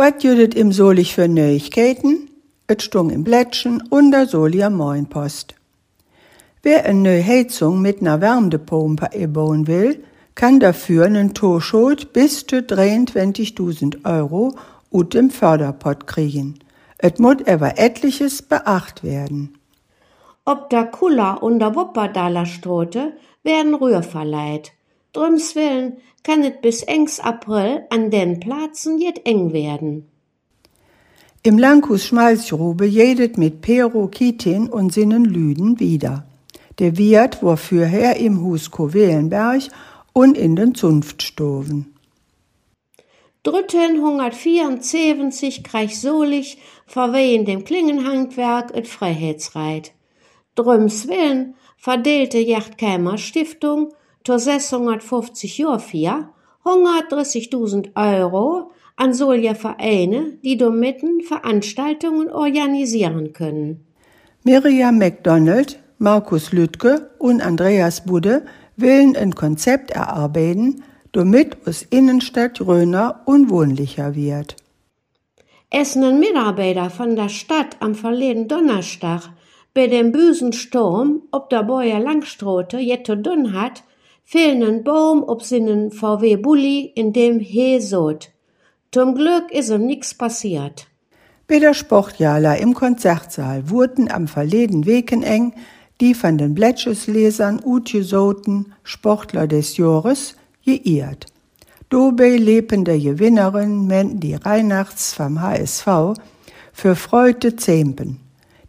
Wat jüdet im Solich für Neuigkeiten? Et stung im Blättchen und der Solia Moinpost. Wer eine neue Heizung mit einer Wärmepumpe bauen will, kann dafür einen Torschot bis zu 23.000 Euro ut dem Förderpott kriegen. Et muss aber etliches beacht werden. Ob der Kula und der Wupperdaler Strote werden Rühr verleiht. Drums willen kann es bis engs April an den Platzen jet eng werden. Im Lankus Schmalzgrube jedet mit Pero Kitin und Sinnen Lüden wieder. Der Wirt war fürher im Hus Kowelenberg und in den Zunftstoven. 1374 kreich solich verwehen dem Klingenhandwerk et Freiheitsreit. Drüms willen verdeelte Jachtkeimer Stiftung to 650 Jor vier 130.000 Euro an solche Vereine, die domitten Veranstaltungen organisieren können. Miriam McDonald, Markus Lütke und Andreas Budde willen ein Konzept erarbeiten, damit us Innenstadt Röner unwohnlicher wird. Essen Mitarbeiter von der Stadt am verleden Donnerstag bei dem bösen Sturm ob der Bäuer Langstrote jetto dun hat, fehlen ein Baum ob sinnen VW Bulli in dem he sot. Zum Glück ist ihm nix passiert. Bei der Sportjala im Konzertsaal wurden am verleden Weken eng die von den Blätscheslesern utgesoten Sportler des Jahres geehrt. Dobei lebende Gewinnerin menten die Weihnachts vom HSV für Freude Zempen.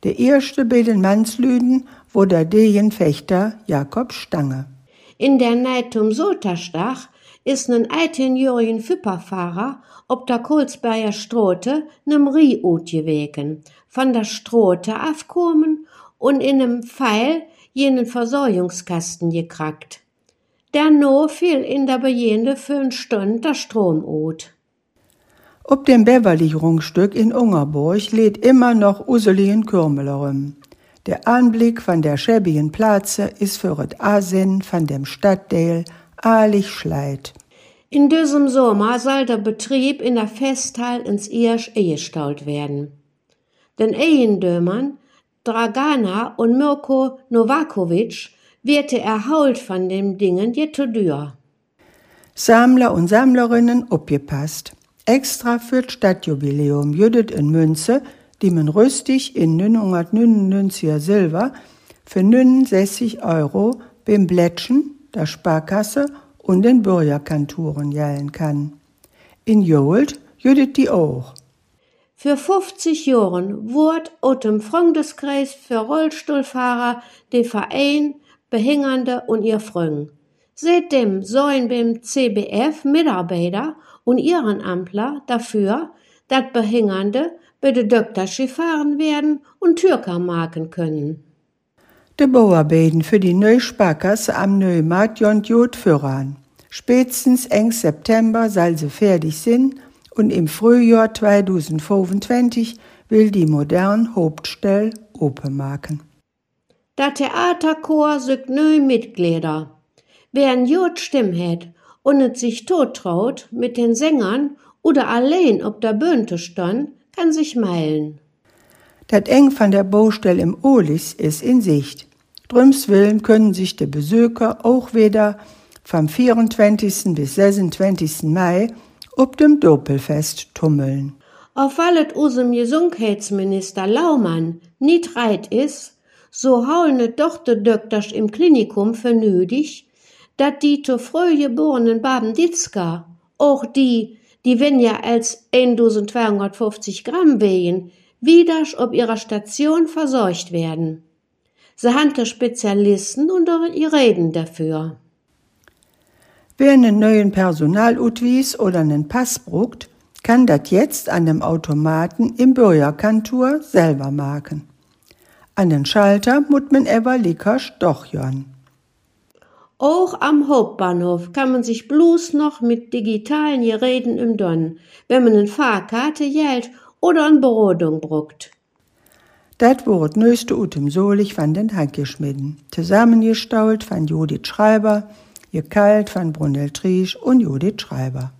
Der erste bei den Mannslüden war der Dejenfechter Jakob Stange. In der Neitum Soterstach ist ein 18-jährigen Füpperfahrer ob der Kohlsberger Strote nem Riehut gewegen, von der Strote aufkommen und in nem Pfeil jenen Versorgungskasten gekrackt. Der no fiel in der Bejende für n Stund der Stromut. Ob dem Beverlicherungsstück in Ungerburg lädt immer noch Uselien Kürmelerum. Der Anblick von der schäbigen Platze ist für et Asinn von dem Stadtteil ahlich schleit. In diesem Sommer soll der Betrieb in der Festhall ins Irsch eingestaut werden. Den Eiendömern Dragana und Mirko Novakovic wird erhault von dem Dingen jetodür. Sammler und Sammlerinnen abgepasst. Extra für das Stadtjubiläum jüdet in Münze, die man rüstig in 999 Silber für 69 Euro beim Blättchen, der Sparkasse und den Bürgerkanturen jellen kann. In Jolt jüdet die auch. Für 50 Jahren wurde aus dem Freundeskreis für Rollstuhlfahrer der Verein Behinderte und ihr Freunde. Seitdem sollen beim CBF Mitarbeiter und Ehrenamtler dafür, dass Behinderte bei der Doktorschi fahren werden und Türker marken können. De Bauarbeiten für die neue Sparkasse am neuen Markt Jont Jod führen. Spätestens eng September soll sie fertig sein und im Frühjahr 2025 will die moderne Hauptstelle open machen. Der Theaterchor sucht neue Mitglieder. Wer ein Jod Stimm hat und es sich tot traut mit den Sängern oder allein ob der Bühne stand, kann sich meilen. Das eng von der Baustelle im Olis ist in Sicht. Drüms willen können sich die Besucher auch wieder vom 24. bis 26. Mai ob dem Doppelfest tummeln. Auf wallet usem Gesundheitsminister Laumann nicht reit is, so haulne doch de Dökters im Klinikum für nötig, dat die zu früh geborenen Baben Ditzka, auch die, die wenn ja als 1250 Gramm wehen, wieder ob ihrer Station versorgt werden. Sie hante Spezialisten und ihr reden dafür. Wer einen neuen Personalutwies oder einen Pass bruckt, kann das jetzt an dem Automaten im Bürgerkantur selber machen. An den Schalter muss man aber lickersch doch jon. Auch am Hauptbahnhof kann man sich bloß noch mit digitalen Geräten im Don, wenn man eine Fahrkarte Geld oder eine Berodung bruckt. Dat Wort nöste utem Solich van den Handgeschmiden, zusammengestault von Judith Schreiber, ihr Kalt von Brunel Triesch und Judith Schreiber.